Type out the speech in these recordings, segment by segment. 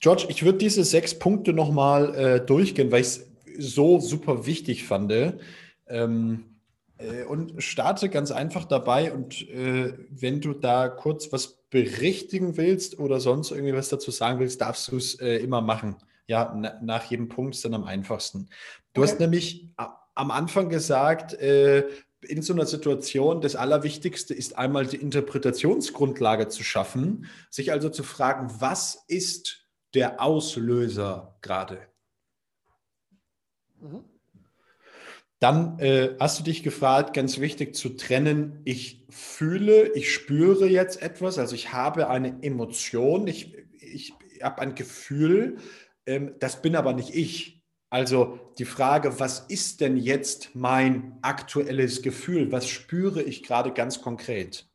George, ich würde diese sechs Punkte nochmal äh, durchgehen, weil ich es so super wichtig fand. Ähm, äh, und starte ganz einfach dabei. Und äh, wenn du da kurz was berichtigen willst oder sonst irgendwie was dazu sagen willst, darfst du es äh, immer machen. Ja, na, nach jedem Punkt ist dann am einfachsten. Du okay. hast nämlich am Anfang gesagt, äh, in so einer Situation, das Allerwichtigste ist einmal die Interpretationsgrundlage zu schaffen, sich also zu fragen, was ist der Auslöser gerade? Mhm. Dann äh, hast du dich gefragt, ganz wichtig zu trennen, ich fühle, ich spüre jetzt etwas, also ich habe eine Emotion, ich, ich habe ein Gefühl, ähm, das bin aber nicht ich. Also die Frage, was ist denn jetzt mein aktuelles Gefühl? Was spüre ich gerade ganz konkret?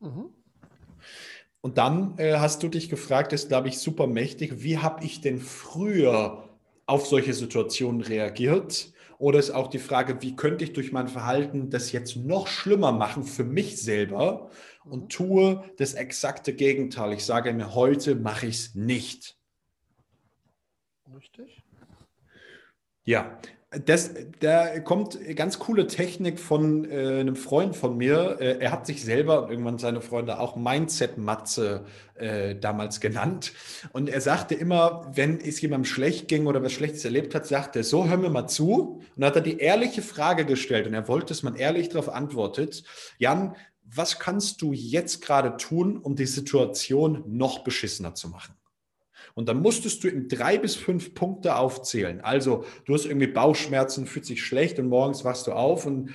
Mhm. Und dann äh, hast du dich gefragt, das ist, glaube ich, super mächtig, wie habe ich denn früher auf solche Situationen reagiert? Oder ist auch die Frage, wie könnte ich durch mein Verhalten das jetzt noch schlimmer machen für mich selber und mhm. tue das exakte Gegenteil. Ich sage mir, heute mache ich es nicht. Richtig. Ja, das, da kommt ganz coole Technik von äh, einem Freund von mir. Äh, er hat sich selber und irgendwann seine Freunde auch Mindset-Matze äh, damals genannt. Und er sagte immer, wenn es jemandem schlecht ging oder was Schlechtes erlebt hat, sagte er, so hör mir mal zu. Und hat er die ehrliche Frage gestellt und er wollte, dass man ehrlich darauf antwortet. Jan, was kannst du jetzt gerade tun, um die Situation noch beschissener zu machen? Und dann musstest du ihm drei bis fünf Punkte aufzählen. Also du hast irgendwie Bauchschmerzen, fühlt sich schlecht und morgens wachst du auf und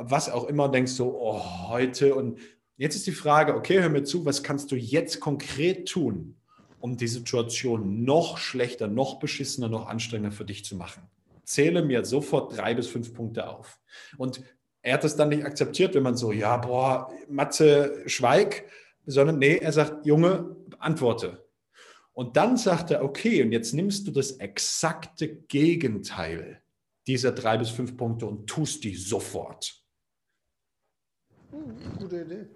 was auch immer denkst du, oh, heute. Und jetzt ist die Frage, okay, hör mir zu, was kannst du jetzt konkret tun, um die Situation noch schlechter, noch beschissener, noch anstrengender für dich zu machen? Zähle mir sofort drei bis fünf Punkte auf. Und er hat das dann nicht akzeptiert, wenn man so, ja, boah, Matze, schweig, sondern nee, er sagt, Junge, antworte. Und dann sagt er, okay, und jetzt nimmst du das exakte Gegenteil dieser drei bis fünf Punkte und tust die sofort. Hm, gute Idee.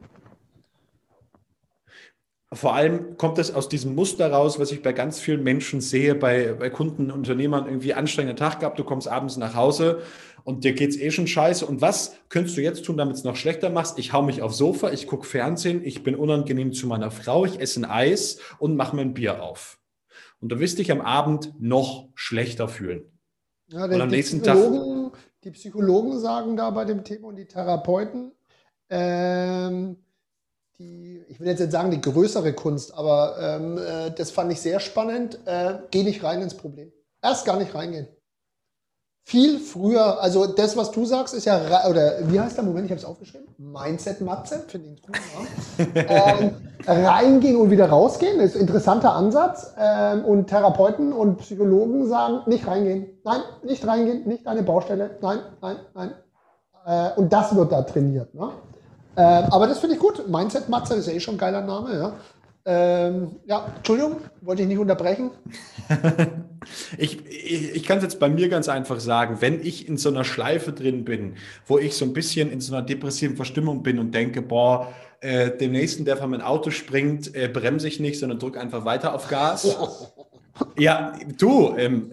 Vor allem kommt es aus diesem Muster raus, was ich bei ganz vielen Menschen sehe, bei, bei Kunden, Unternehmern, irgendwie anstrengenden Tag gehabt, du kommst abends nach Hause und dir geht es eh schon scheiße. Und was könntest du jetzt tun, damit es noch schlechter machst? Ich hau mich aufs Sofa, ich gucke Fernsehen, ich bin unangenehm zu meiner Frau, ich esse ein Eis und mache mir ein Bier auf. Und du wirst dich am Abend noch schlechter fühlen. Ja, und am nächsten Tag. Die Psychologen sagen da bei dem Thema und die Therapeuten, ähm, die, ich will jetzt nicht sagen die größere Kunst, aber ähm, äh, das fand ich sehr spannend. Äh, geh nicht rein ins Problem. Erst gar nicht reingehen viel früher, also das, was du sagst, ist ja, oder wie heißt der Moment, ich habe es aufgeschrieben, Mindset Matze, finde ich einen ähm, reingehen und wieder rausgehen, ist ein interessanter Ansatz. Ähm, und Therapeuten und Psychologen sagen, nicht reingehen, nein, nicht reingehen, nicht eine Baustelle, nein, nein, nein. Äh, und das wird da trainiert. Ne? Äh, aber das finde ich gut. Mindset Matze ist ja eh schon ein geiler Name. Ja? Ähm, ja, Entschuldigung, wollte ich nicht unterbrechen. ich ich, ich kann es jetzt bei mir ganz einfach sagen, wenn ich in so einer Schleife drin bin, wo ich so ein bisschen in so einer depressiven Verstimmung bin und denke, boah, äh, dem nächsten, der von meinem Auto springt, äh, bremse ich nicht, sondern drücke einfach weiter auf Gas. ja, du, ähm,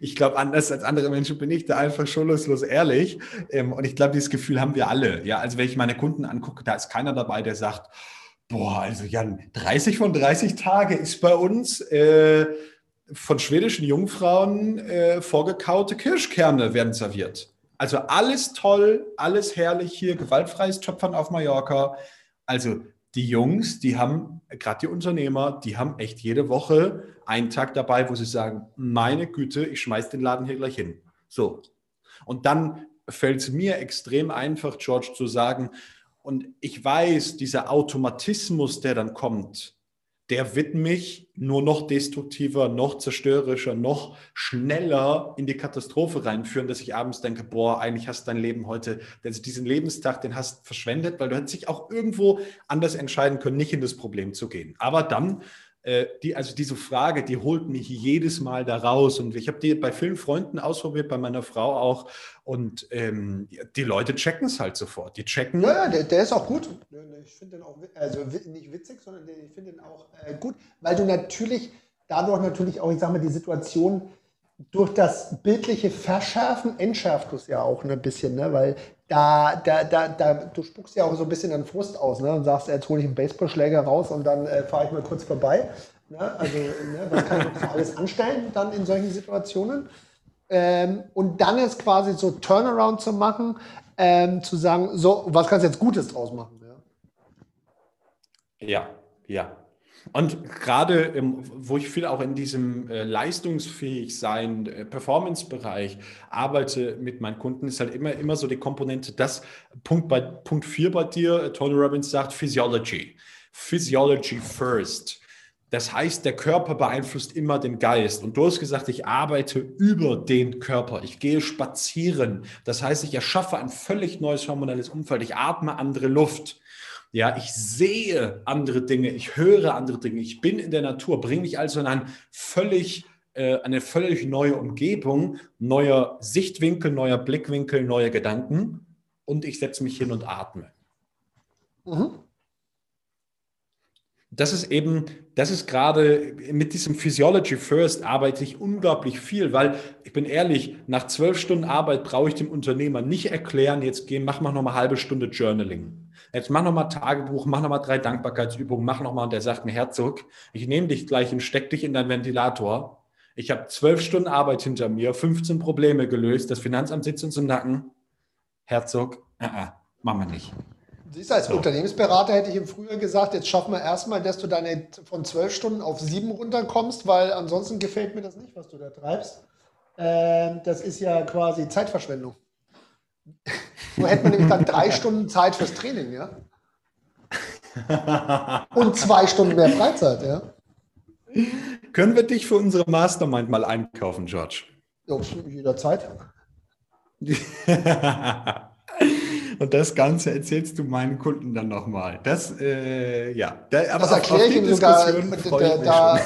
ich glaube, anders als andere Menschen bin ich da einfach schonungslos ehrlich. Ähm, und ich glaube, dieses Gefühl haben wir alle. Ja, also wenn ich meine Kunden angucke, da ist keiner dabei, der sagt, Boah, also Jan, 30 von 30 Tage ist bei uns äh, von schwedischen Jungfrauen äh, vorgekaute Kirschkerne werden serviert. Also alles toll, alles herrlich hier, gewaltfreies Töpfern auf Mallorca. Also die Jungs, die haben, gerade die Unternehmer, die haben echt jede Woche einen Tag dabei, wo sie sagen, meine Güte, ich schmeiß den Laden hier gleich hin. So. Und dann fällt es mir extrem einfach, George, zu sagen, und ich weiß, dieser Automatismus, der dann kommt, der wird mich nur noch destruktiver, noch zerstörerischer, noch schneller in die Katastrophe reinführen, dass ich abends denke, boah, eigentlich hast du dein Leben heute, also diesen Lebenstag, den hast verschwendet, weil du hättest dich auch irgendwo anders entscheiden können, nicht in das Problem zu gehen. Aber dann die, also diese Frage, die holt mich jedes Mal da raus. Und ich habe die bei vielen Freunden ausprobiert, bei meiner Frau auch. Und ähm, die Leute checken es halt sofort. Die checken. Ja, ja der, der ist auch gut. Ich finde den auch, also nicht witzig, sondern ich finde den auch äh, gut, weil du natürlich dadurch natürlich auch, ich sage mal, die Situation durch das bildliche Verschärfen entschärft du es ja auch ein bisschen, ne? weil da, da, da, da, du spuckst ja auch so ein bisschen an Frust aus ne? und sagst, jetzt hole ich einen Baseballschläger raus und dann äh, fahre ich mal kurz vorbei. Ne? Also, ne? was kann ich alles anstellen dann in solchen Situationen? Ähm, und dann ist quasi so Turnaround zu machen, ähm, zu sagen, so, was kannst du jetzt Gutes draus machen? Ja, ja. ja. Und gerade, wo ich viel auch in diesem äh, leistungsfähig sein, äh, Performance-Bereich arbeite mit meinen Kunden, ist halt immer, immer so die Komponente, das Punkt bei Punkt 4 bei dir, äh, Tony Robbins sagt Physiology. Physiology first. Das heißt, der Körper beeinflusst immer den Geist. Und du hast gesagt, ich arbeite über den Körper. Ich gehe spazieren. Das heißt, ich erschaffe ein völlig neues hormonelles Umfeld. Ich atme andere Luft. Ja, ich sehe andere Dinge, ich höre andere Dinge, ich bin in der Natur, bringe mich also in ein völlig, äh, eine völlig neue Umgebung, neuer Sichtwinkel, neuer Blickwinkel, neue Gedanken und ich setze mich hin und atme. Mhm. Das ist eben, das ist gerade mit diesem Physiology First arbeite ich unglaublich viel, weil ich bin ehrlich, nach zwölf Stunden Arbeit brauche ich dem Unternehmer nicht erklären, jetzt geh, mach mal noch mal eine halbe Stunde Journaling. Jetzt mach nochmal Tagebuch, mach nochmal drei Dankbarkeitsübungen, mach nochmal. Und der sagt mir, Herzog, ich nehme dich gleich und steck dich in deinen Ventilator. Ich habe zwölf Stunden Arbeit hinter mir, 15 Probleme gelöst, das Finanzamt sitzt uns im Nacken. Herzog, uh -uh, machen wir nicht. Siehst du, als so. Unternehmensberater hätte ich ihm früher gesagt, jetzt schaffen wir erstmal, dass du deine von zwölf Stunden auf sieben runterkommst, weil ansonsten gefällt mir das nicht, was du da treibst. Ähm, das ist ja quasi Zeitverschwendung. So hätte man nämlich dann drei Stunden Zeit fürs Training, ja. Und zwei Stunden mehr Freizeit, ja. Können wir dich für unsere Mastermind mal einkaufen, George? Ja, jederzeit. Und das Ganze erzählst du meinen Kunden dann nochmal. Das, äh, ja. Da, aber das erkläre ich ihnen sogar. Da, da,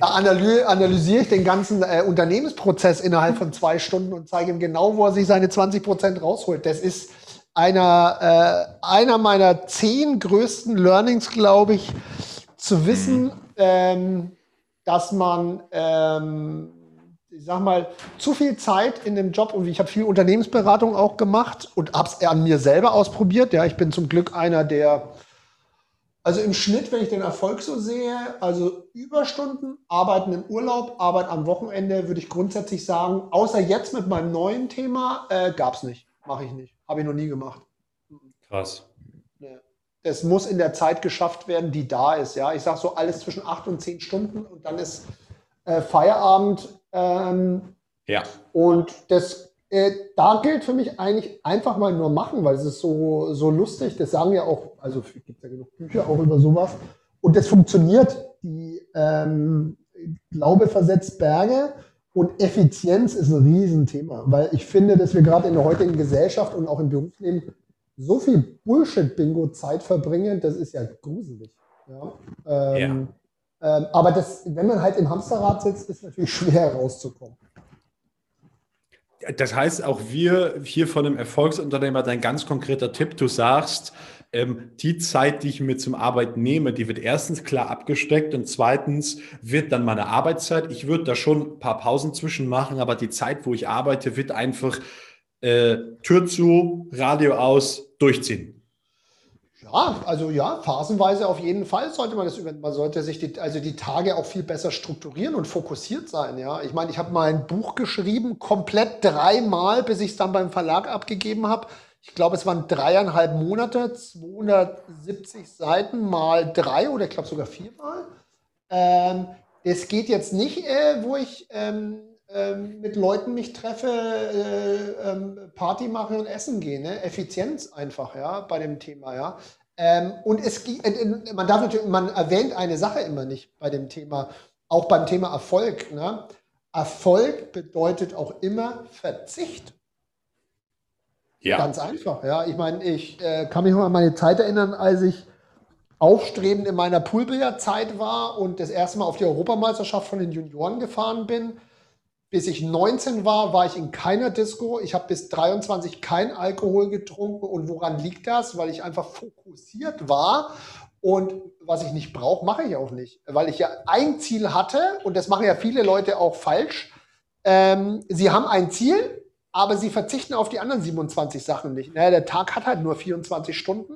da analysiere ich den ganzen äh, Unternehmensprozess innerhalb von zwei Stunden und zeige ihm genau, wo er sich seine 20 Prozent rausholt. Das ist einer, äh, einer meiner zehn größten Learnings, glaube ich, zu wissen, mhm. ähm, dass man ähm, ich sag mal, zu viel Zeit in dem Job und ich habe viel Unternehmensberatung auch gemacht und habe es an mir selber ausprobiert. Ja, ich bin zum Glück einer, der, also im Schnitt, wenn ich den Erfolg so sehe, also Überstunden, Arbeiten im Urlaub, Arbeit am Wochenende, würde ich grundsätzlich sagen, außer jetzt mit meinem neuen Thema, äh, gab es nicht. Mache ich nicht. Habe ich noch nie gemacht. Krass. Es muss in der Zeit geschafft werden, die da ist. Ja, ich sage so alles zwischen acht und zehn Stunden und dann ist äh, Feierabend ähm, ja. Und das, äh, da gilt für mich eigentlich einfach mal nur machen, weil es ist so, so lustig. Das sagen ja auch, also es gibt ja genug Bücher auch über sowas. Und das funktioniert. Die ähm, Glaube versetzt Berge und Effizienz ist ein Riesenthema, weil ich finde, dass wir gerade in der heutigen Gesellschaft und auch im Berufsleben so viel Bullshit-Bingo Zeit verbringen, das ist ja gruselig. Ja? Ähm, ja. Ähm, aber das, wenn man halt im Hamsterrad sitzt, ist natürlich schwer rauszukommen. Das heißt, auch wir hier von einem Erfolgsunternehmer, dein ganz konkreter Tipp, du sagst, ähm, die Zeit, die ich mir zum Arbeiten nehme, die wird erstens klar abgesteckt und zweitens wird dann meine Arbeitszeit. Ich würde da schon ein paar Pausen zwischen machen, aber die Zeit, wo ich arbeite, wird einfach äh, Tür zu, Radio aus, durchziehen. Ja, also ja, phasenweise auf jeden Fall sollte man das über, man sollte sich die, also die Tage auch viel besser strukturieren und fokussiert sein. Ja, ich meine, ich habe mal ein Buch geschrieben, komplett dreimal, bis ich es dann beim Verlag abgegeben habe. Ich glaube, es waren dreieinhalb Monate, 270 Seiten mal drei oder ich glaube sogar viermal. Ähm, es geht jetzt nicht, äh, wo ich ähm, mit Leuten mich treffe, äh, ähm, Party mache und essen gehe. Ne? Effizienz einfach, ja, bei dem Thema, ja. Ähm, und es äh, man darf natürlich, man erwähnt eine Sache immer nicht bei dem Thema, auch beim Thema Erfolg. Ne? Erfolg bedeutet auch immer Verzicht. Ja. Ganz einfach, ja. Ich meine, ich äh, kann mich noch an meine Zeit erinnern, als ich aufstrebend in meiner Poolbillardzeit war und das erste Mal auf die Europameisterschaft von den Junioren gefahren bin. Bis ich 19 war, war ich in keiner Disco. Ich habe bis 23 kein Alkohol getrunken. Und woran liegt das? Weil ich einfach fokussiert war. Und was ich nicht brauche, mache ich auch nicht. Weil ich ja ein Ziel hatte, und das machen ja viele Leute auch falsch. Ähm, sie haben ein Ziel, aber sie verzichten auf die anderen 27 Sachen nicht. Naja, der Tag hat halt nur 24 Stunden.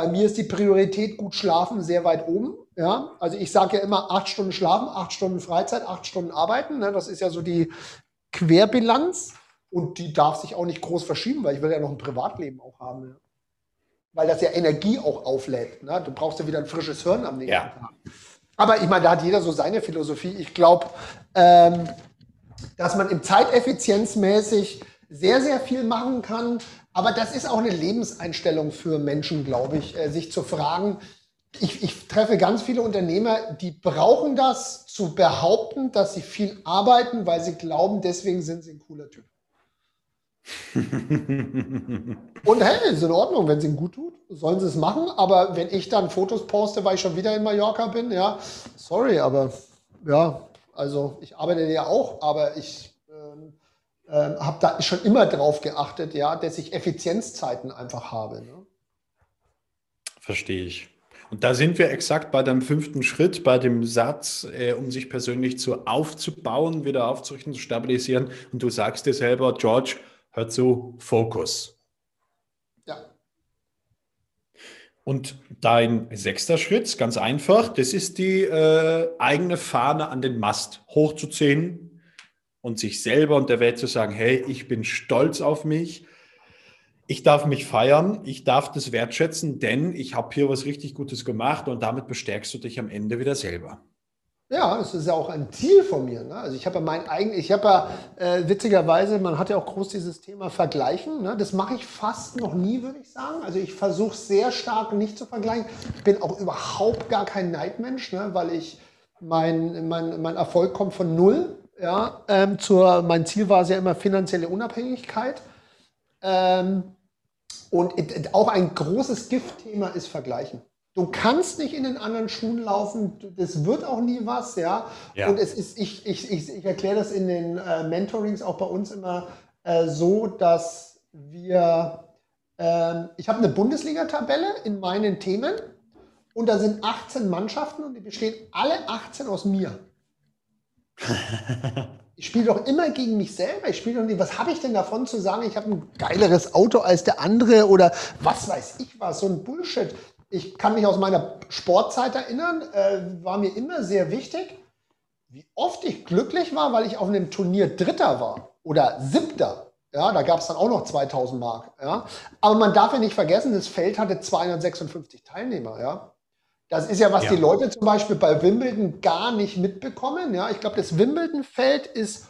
Bei mir ist die Priorität gut schlafen sehr weit oben. Ja, also ich sage ja immer acht Stunden schlafen, acht Stunden Freizeit, acht Stunden arbeiten. Ne? Das ist ja so die Querbilanz und die darf sich auch nicht groß verschieben, weil ich will ja noch ein Privatleben auch haben. Ja? Weil das ja Energie auch auflädt. Ne? Du brauchst ja wieder ein frisches Hirn am nächsten ja. Tag. Aber ich meine, da hat jeder so seine Philosophie. Ich glaube, ähm, dass man im Zeiteffizienzmäßig sehr, sehr viel machen kann. Aber das ist auch eine Lebenseinstellung für Menschen, glaube ich, äh, sich zu fragen, ich, ich, treffe ganz viele Unternehmer, die brauchen das zu behaupten, dass sie viel arbeiten, weil sie glauben, deswegen sind sie ein cooler Typ. Und hey, ist in Ordnung, wenn es ihnen gut tut, sollen sie es machen. Aber wenn ich dann Fotos poste, weil ich schon wieder in Mallorca bin, ja, sorry, aber ja, also ich arbeite ja auch, aber ich äh, habe da schon immer drauf geachtet, ja, dass ich Effizienzzeiten einfach habe. Ne? Verstehe ich. Und da sind wir exakt bei dem fünften Schritt, bei dem Satz, äh, um sich persönlich zu aufzubauen, wieder aufzurichten, zu stabilisieren. Und du sagst dir selber, George, hör zu, Fokus. Ja. Und dein sechster Schritt, ganz einfach, das ist die äh, eigene Fahne an den Mast hochzuziehen und sich selber und der Welt zu sagen, hey, ich bin stolz auf mich ich darf mich feiern, ich darf das wertschätzen, denn ich habe hier was richtig Gutes gemacht und damit bestärkst du dich am Ende wieder selber. Ja, das ist ja auch ein Ziel von mir. Ne? Also ich habe ja mein eigenes, ich habe ja äh, witzigerweise, man hat ja auch groß dieses Thema Vergleichen. Ne? Das mache ich fast noch nie, würde ich sagen. Also ich versuche sehr stark nicht zu vergleichen. Ich bin auch überhaupt gar kein Neidmensch, ne? weil ich mein, mein, mein Erfolg kommt von null. Ja, ähm, zur, mein Ziel war es ja immer finanzielle Unabhängigkeit. Ähm, und auch ein großes Giftthema ist Vergleichen. Du kannst nicht in den anderen Schuhen laufen, das wird auch nie was, ja. ja. Und es ist, ich, ich, ich, ich erkläre das in den äh, Mentorings auch bei uns immer äh, so, dass wir, äh, ich habe eine Bundesliga-Tabelle in meinen Themen und da sind 18 Mannschaften und die bestehen alle 18 aus mir. ich spiele doch immer gegen mich selber. Ich spiele doch nicht, was habe ich denn davon zu sagen, ich habe ein geileres Auto als der andere oder was weiß ich was, so ein Bullshit. Ich kann mich aus meiner Sportzeit erinnern, äh, war mir immer sehr wichtig, wie oft ich glücklich war, weil ich auf einem Turnier Dritter war oder Siebter. Ja, da gab es dann auch noch 2000 Mark. Ja. Aber man darf ja nicht vergessen, das Feld hatte 256 Teilnehmer. Ja. Das ist ja, was ja. die Leute zum Beispiel bei Wimbledon gar nicht mitbekommen. Ja, ich glaube, das Wimbledon-Feld ist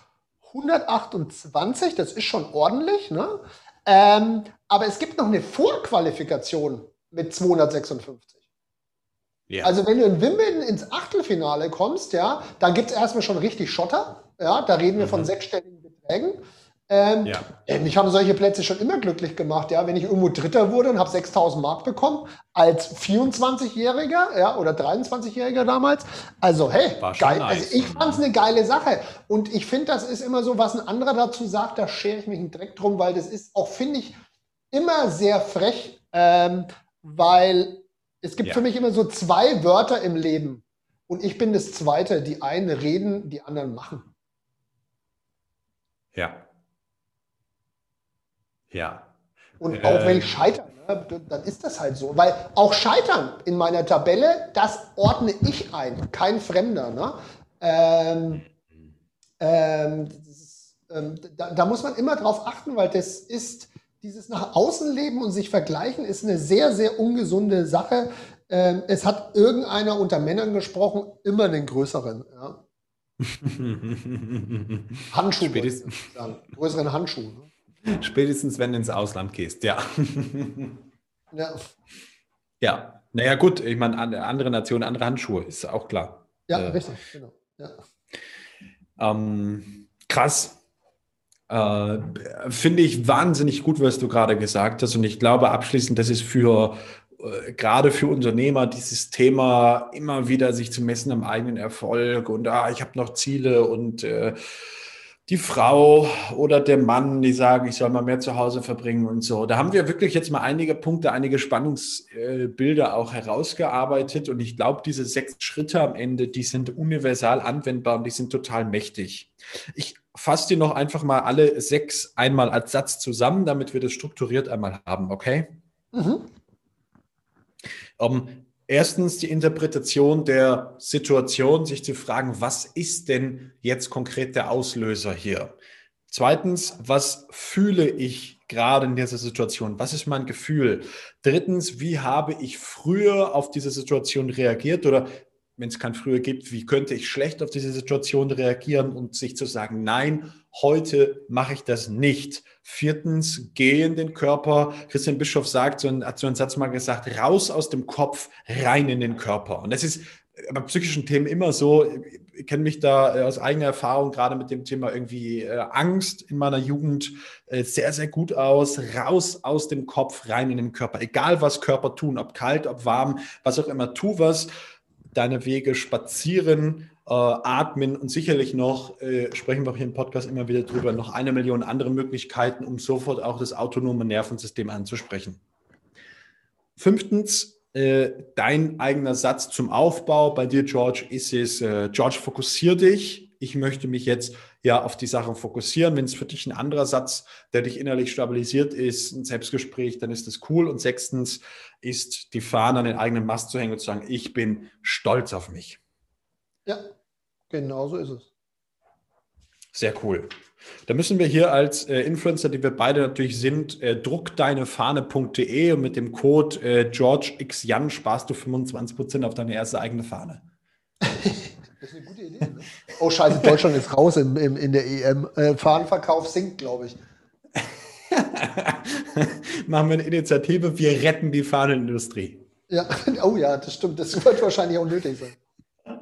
128, das ist schon ordentlich. Ne? Ähm, aber es gibt noch eine Vorqualifikation mit 256. Ja. Also wenn du in Wimbledon ins Achtelfinale kommst, ja, dann gibt es erstmal schon richtig Schotter. Ja, da reden wir mhm. von sechsstelligen Beträgen. Ähm, ja. Mich haben solche Plätze schon immer glücklich gemacht, ja. Wenn ich irgendwo Dritter wurde und habe 6000 Mark bekommen, als 24-Jähriger, ja, oder 23-Jähriger damals. Also, hey, geil. Nice. Also, ich fand es eine geile Sache. Und ich finde, das ist immer so, was ein anderer dazu sagt, da schere ich mich einen Dreck drum, weil das ist auch, finde ich, immer sehr frech, ähm, weil es gibt ja. für mich immer so zwei Wörter im Leben. Und ich bin das Zweite. Die einen reden, die anderen machen. Ja. Ja. Und auch wenn ich äh. scheitere, ne, dann ist das halt so. Weil auch Scheitern in meiner Tabelle, das ordne ich ein, kein Fremder. Ne? Ähm, ähm, ist, ähm, da, da, muss man immer drauf achten, weil das ist, dieses nach außen leben und sich vergleichen, ist eine sehr, sehr ungesunde Sache. Ähm, es hat irgendeiner unter Männern gesprochen, immer den größeren. Ja? Handschuh, Spätestens. größeren Handschuh. Ne? Spätestens, wenn du ins Ausland gehst, ja. ja. Ja, naja, gut, ich meine, andere Nationen, andere Handschuhe, ist auch klar. Ja, äh, richtig, genau. Ja. Ähm, krass. Äh, Finde ich wahnsinnig gut, was du gerade gesagt hast. Und ich glaube abschließend, das ist für äh, gerade für Unternehmer dieses Thema immer wieder sich zu messen am eigenen Erfolg und ah, ich habe noch Ziele und äh, die Frau oder der Mann, die sagen, ich soll mal mehr zu Hause verbringen und so. Da haben wir wirklich jetzt mal einige Punkte, einige Spannungsbilder auch herausgearbeitet. Und ich glaube, diese sechs Schritte am Ende, die sind universal anwendbar und die sind total mächtig. Ich fasse dir noch einfach mal alle sechs einmal als Satz zusammen, damit wir das strukturiert einmal haben, okay? Mhm. Um, ähm, Erstens die Interpretation der Situation, sich zu fragen, was ist denn jetzt konkret der Auslöser hier? Zweitens, was fühle ich gerade in dieser Situation? Was ist mein Gefühl? Drittens, wie habe ich früher auf diese Situation reagiert oder wenn es kein früher gibt, wie könnte ich schlecht auf diese Situation reagieren und sich zu sagen, nein, heute mache ich das nicht. Viertens, geh in den Körper. Christian Bischof sagt, so ein, hat so einen Satz mal gesagt, raus aus dem Kopf, rein in den Körper. Und das ist bei psychischen Themen immer so. Ich kenne mich da äh, aus eigener Erfahrung gerade mit dem Thema irgendwie äh, Angst in meiner Jugend äh, sehr, sehr gut aus. Raus aus dem Kopf, rein in den Körper. Egal was Körper tun, ob kalt, ob warm, was auch immer, tu was deine Wege spazieren, äh, atmen und sicherlich noch, äh, sprechen wir auch hier im Podcast immer wieder drüber, noch eine Million andere Möglichkeiten, um sofort auch das autonome Nervensystem anzusprechen. Fünftens, äh, dein eigener Satz zum Aufbau. Bei dir, George, ist es, äh, George, fokussier dich. Ich möchte mich jetzt ja auf die Sachen fokussieren. Wenn es für dich ein anderer Satz, der dich innerlich stabilisiert ist, ein Selbstgespräch, dann ist das cool. Und sechstens ist die Fahne an den eigenen Mast zu hängen und zu sagen, ich bin stolz auf mich. Ja, genau so ist es. Sehr cool. Da müssen wir hier als äh, Influencer, die wir beide natürlich sind, äh, druckdeinefahne.de und mit dem Code äh, GeorgeXJan sparst du 25% auf deine erste eigene Fahne. Das ist eine gute Idee. Ne? Oh, scheiße, Deutschland ist raus im, im, in der EM. Äh, Fahnenverkauf sinkt, glaube ich. Machen wir eine Initiative, wir retten die Fahnenindustrie. Ja, oh ja, das stimmt. Das wird wahrscheinlich auch nötig sein.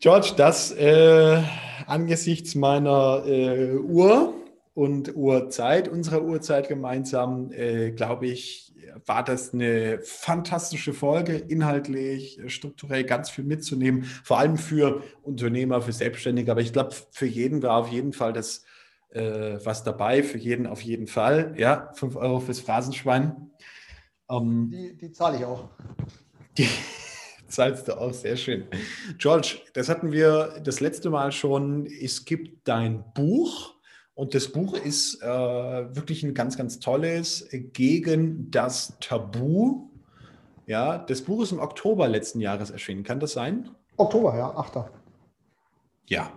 George, das äh, angesichts meiner äh, Uhr und Uhrzeit, unserer Uhrzeit gemeinsam, äh, glaube ich, war das eine fantastische Folge, inhaltlich, strukturell ganz viel mitzunehmen, vor allem für Unternehmer, für Selbstständige. Aber ich glaube, für jeden war auf jeden Fall das äh, was dabei, für jeden auf jeden Fall. Ja, 5 Euro fürs Phrasenschwein. Ähm, die, die zahle ich auch. Die zahlst du auch, sehr schön. George, das hatten wir das letzte Mal schon. Es gibt dein Buch und das Buch ist äh, wirklich ein ganz, ganz tolles gegen das Tabu. Ja, das Buch ist im Oktober letzten Jahres erschienen. Kann das sein? Oktober, ja, 8. Ja,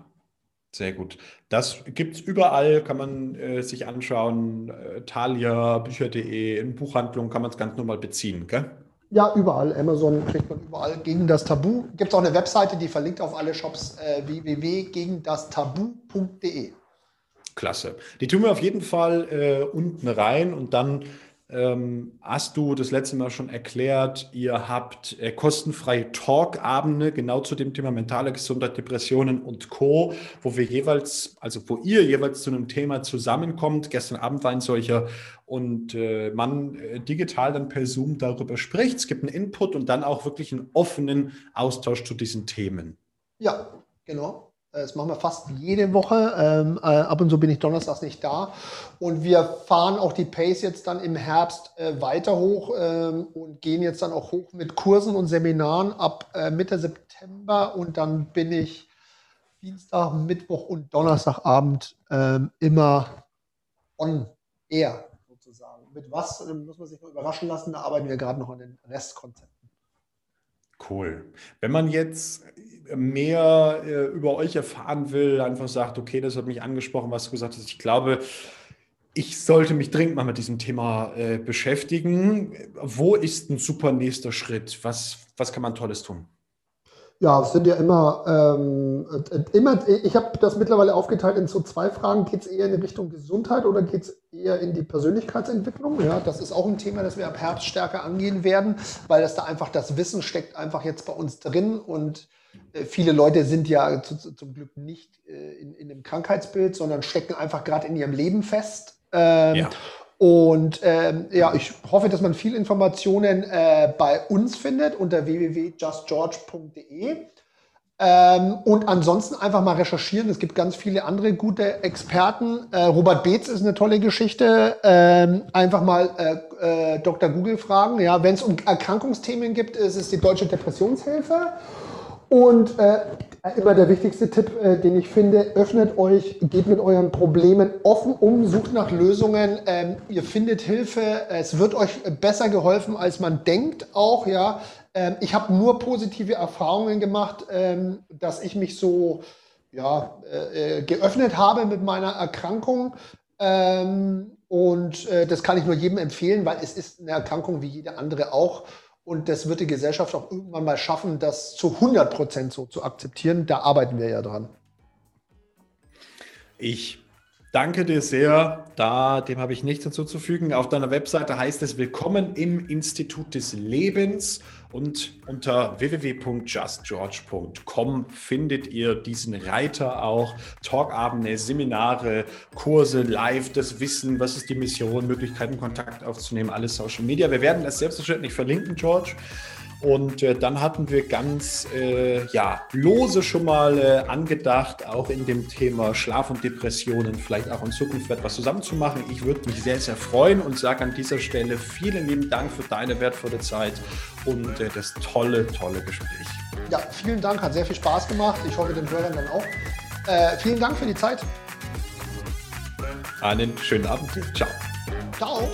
sehr gut. Das gibt es überall, kann man äh, sich anschauen. Äh, Thalia, Bücher.de, in Buchhandlungen kann man es ganz normal beziehen, gell? Ja, überall. Amazon kriegt man überall. Gegen das Tabu. Gibt es auch eine Webseite, die verlinkt auf alle Shops äh, www.gegendastabu.de. Klasse. Die tun wir auf jeden Fall äh, unten rein und dann ähm, hast du das letzte Mal schon erklärt, ihr habt äh, kostenfreie Talkabende genau zu dem Thema mentale Gesundheit, Depressionen und Co., wo wir jeweils, also wo ihr jeweils zu einem Thema zusammenkommt. Gestern Abend war ein solcher und äh, man äh, digital dann per Zoom darüber spricht. Es gibt einen Input und dann auch wirklich einen offenen Austausch zu diesen Themen. Ja, genau. Äh, das machen wir fast jede Woche. Ähm, äh, ab und zu bin ich donnerstags nicht da. Und wir fahren auch die Pace jetzt dann im Herbst äh, weiter hoch ähm, und gehen jetzt dann auch hoch mit Kursen und Seminaren ab Mitte September. Und dann bin ich Dienstag, Mittwoch und Donnerstagabend ähm, immer on air sozusagen. Mit was muss man sich noch überraschen lassen. Da arbeiten wir gerade noch an den Restkonzepten. Cool. Wenn man jetzt mehr äh, über euch erfahren will, einfach sagt, okay, das hat mich angesprochen, was du gesagt hast. Ich glaube, ich sollte mich dringend mal mit diesem Thema äh, beschäftigen. Wo ist ein super nächster Schritt? Was, was kann man Tolles tun? Ja, es sind ja immer, ähm, immer ich habe das mittlerweile aufgeteilt in so zwei Fragen. Geht es eher in die Richtung Gesundheit oder geht es eher in die Persönlichkeitsentwicklung? Ja, das ist auch ein Thema, das wir ab Herbst stärker angehen werden, weil das da einfach das Wissen steckt einfach jetzt bei uns drin und äh, viele Leute sind ja zu, zu, zum Glück nicht äh, in, in einem Krankheitsbild, sondern stecken einfach gerade in ihrem Leben fest. Ähm, ja. Und ähm, ja, ich hoffe, dass man viel Informationen äh, bei uns findet unter www.justgeorge.de. Ähm, und ansonsten einfach mal recherchieren. Es gibt ganz viele andere gute Experten. Äh, Robert Beetz ist eine tolle Geschichte. Ähm, einfach mal äh, äh, Dr. Google fragen. Ja, wenn es um Erkrankungsthemen gibt, ist es die Deutsche Depressionshilfe. Und äh, immer der wichtigste Tipp, äh, den ich finde, öffnet euch, geht mit euren Problemen offen um, sucht nach Lösungen. Ähm, ihr findet Hilfe. Es wird euch besser geholfen, als man denkt auch. Ja, ähm, ich habe nur positive Erfahrungen gemacht, ähm, dass ich mich so ja, äh, äh, geöffnet habe mit meiner Erkrankung. Ähm, und äh, das kann ich nur jedem empfehlen, weil es ist eine Erkrankung wie jede andere auch. Und das wird die Gesellschaft auch irgendwann mal schaffen, das zu 100 Prozent so zu akzeptieren. Da arbeiten wir ja dran. Ich Danke dir sehr. Da, dem habe ich nichts hinzuzufügen. Auf deiner Webseite heißt es Willkommen im Institut des Lebens und unter www.justgeorge.com findet ihr diesen Reiter auch. Talkabende, Seminare, Kurse, live, das Wissen, was ist die Mission, Möglichkeiten, Kontakt aufzunehmen, alles Social Media. Wir werden das selbstverständlich verlinken, George. Und äh, dann hatten wir ganz äh, ja, lose schon mal äh, angedacht, auch in dem Thema Schlaf und Depressionen vielleicht auch in Zukunft etwas zusammenzumachen. Ich würde mich sehr, sehr freuen und sage an dieser Stelle vielen lieben Dank für deine wertvolle Zeit und äh, das tolle, tolle Gespräch. Ja, vielen Dank, hat sehr viel Spaß gemacht. Ich hoffe, den Hörern dann auch. Äh, vielen Dank für die Zeit. Einen schönen Abend. Ciao. Ciao.